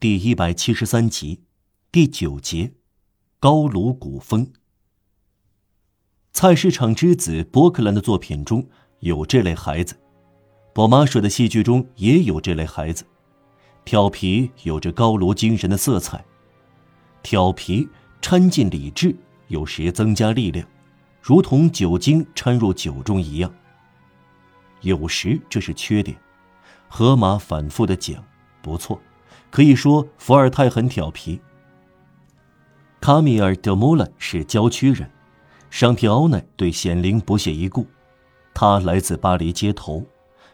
第一百七十三集，第九节，高卢古风。菜市场之子伯克兰的作品中有这类孩子，博马舍的戏剧中也有这类孩子。调皮有着高卢精神的色彩，调皮掺进理智，有时增加力量，如同酒精掺入酒中一样。有时这是缺点。荷马反复的讲，不错。可以说，伏尔泰很调皮。卡米尔·德穆兰是郊区人，尚皮奥奈对显灵不屑一顾。他来自巴黎街头，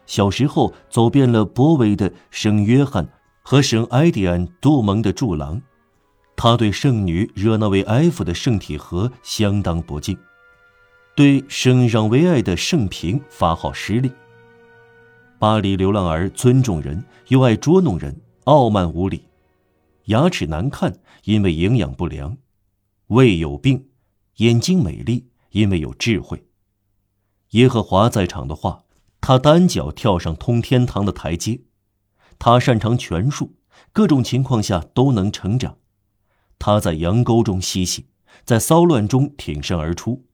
小时候走遍了博维的圣约翰和圣埃迪安杜蒙的柱廊。他对圣女热那维埃夫的圣体盒相当不敬，对圣让维埃的圣瓶发号施令。巴黎流浪儿尊重人，又爱捉弄人。傲慢无礼，牙齿难看，因为营养不良；胃有病，眼睛美丽，因为有智慧。耶和华在场的话，他单脚跳上通天堂的台阶。他擅长拳术，各种情况下都能成长。他在羊沟中嬉戏，在骚乱中挺身而出，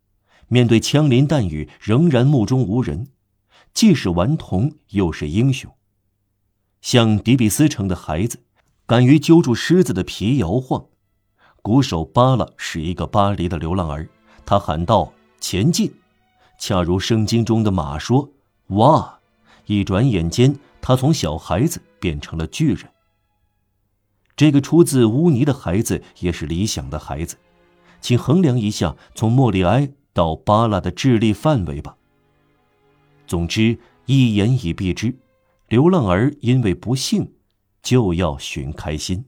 面对枪林弹雨仍然目中无人，既是顽童又是英雄。像迪比斯城的孩子，敢于揪住狮子的皮摇晃。鼓手巴拉是一个巴黎的流浪儿，他喊道：“前进！”恰如圣经中的马说：“哇！”一转眼间，他从小孩子变成了巨人。这个出自污泥的孩子也是理想的孩子，请衡量一下从莫里埃到巴拉的智力范围吧。总之，一言以蔽之。流浪儿因为不幸，就要寻开心。